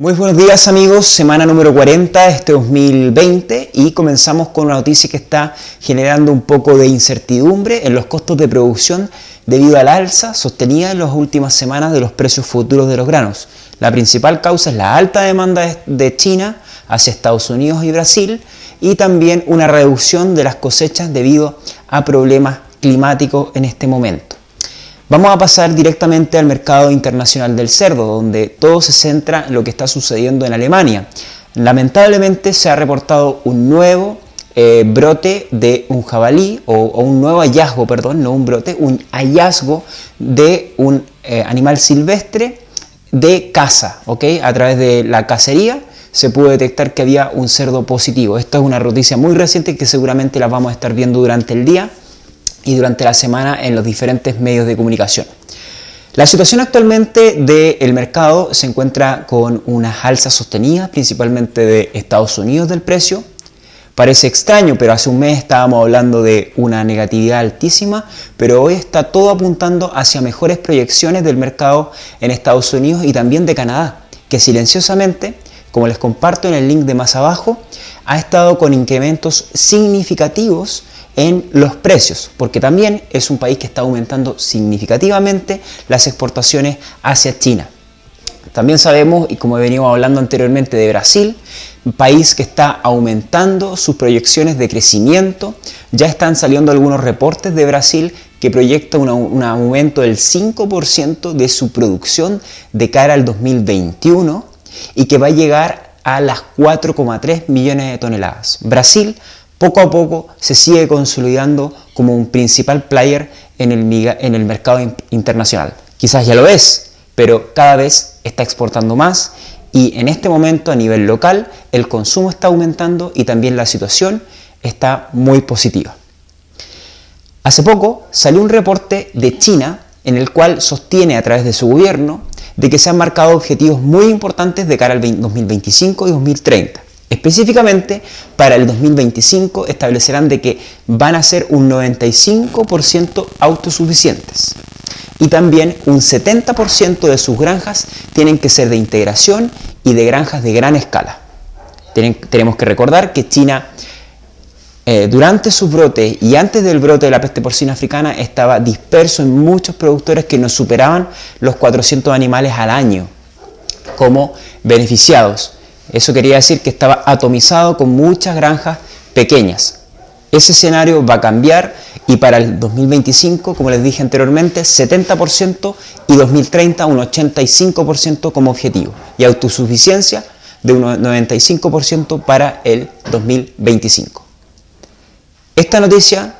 Muy buenos días amigos, semana número 40 de este 2020 y comenzamos con una noticia que está generando un poco de incertidumbre en los costos de producción debido al alza sostenida en las últimas semanas de los precios futuros de los granos. La principal causa es la alta demanda de China hacia Estados Unidos y Brasil y también una reducción de las cosechas debido a problemas climáticos en este momento. Vamos a pasar directamente al mercado internacional del cerdo, donde todo se centra en lo que está sucediendo en Alemania. Lamentablemente se ha reportado un nuevo eh, brote de un jabalí, o, un nuevo hallazgo, perdón, no un brote, un hallazgo de un eh, animal silvestre de caza, ¿ok? A través de la cacería se pudo detectar que había un cerdo positivo. Esta es una noticia muy reciente que seguramente la vamos a estar viendo durante el día y durante la semana en los diferentes medios de comunicación. La situación actualmente del mercado se encuentra con unas alzas sostenidas, principalmente de Estados Unidos del precio. Parece extraño, pero hace un mes estábamos hablando de una negatividad altísima, pero hoy está todo apuntando hacia mejores proyecciones del mercado en Estados Unidos y también de Canadá, que silenciosamente, como les comparto en el link de más abajo, ha estado con incrementos significativos en los precios, porque también es un país que está aumentando significativamente las exportaciones hacia China. También sabemos, y como venimos hablando anteriormente de Brasil, un país que está aumentando sus proyecciones de crecimiento. Ya están saliendo algunos reportes de Brasil que proyecta un aumento del 5% de su producción de cara al 2021 y que va a llegar a las 4,3 millones de toneladas. Brasil poco a poco se sigue consolidando como un principal player en el, en el mercado internacional. Quizás ya lo es, pero cada vez está exportando más y en este momento a nivel local el consumo está aumentando y también la situación está muy positiva. Hace poco salió un reporte de China en el cual sostiene a través de su gobierno de que se han marcado objetivos muy importantes de cara al 2025 y 2030. Específicamente, para el 2025 establecerán de que van a ser un 95% autosuficientes. Y también un 70% de sus granjas tienen que ser de integración y de granjas de gran escala. tenemos que recordar que China, eh, durante su brote y antes del brote de la peste porcina africana, estaba disperso en muchos productores que no superaban los 400 animales al año como beneficiados. Eso quería decir que estaba atomizado con muchas granjas pequeñas. Ese escenario va a cambiar y para el 2025, como les dije anteriormente, 70% y 2030 un 85% como objetivo y autosuficiencia de un 95% para el 2025. Esta noticia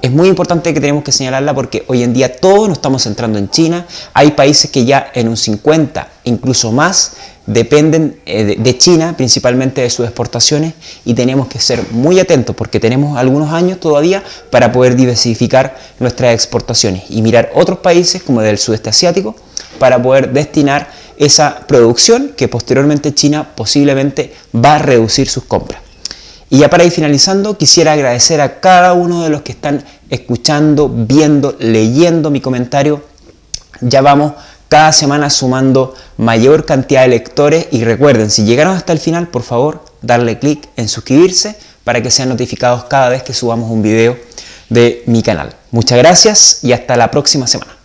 es muy importante que tenemos que señalarla porque hoy en día todos nos estamos centrando en China. Hay países que ya en un 50, incluso más, dependen eh, de China, principalmente de sus exportaciones, y tenemos que ser muy atentos porque tenemos algunos años todavía para poder diversificar nuestras exportaciones y mirar otros países como del sudeste asiático para poder destinar esa producción que posteriormente China posiblemente va a reducir sus compras. Y ya para ir finalizando, quisiera agradecer a cada uno de los que están escuchando, viendo, leyendo mi comentario. Ya vamos cada semana sumando mayor cantidad de lectores y recuerden, si llegaron hasta el final, por favor, darle clic en suscribirse para que sean notificados cada vez que subamos un video de mi canal. Muchas gracias y hasta la próxima semana.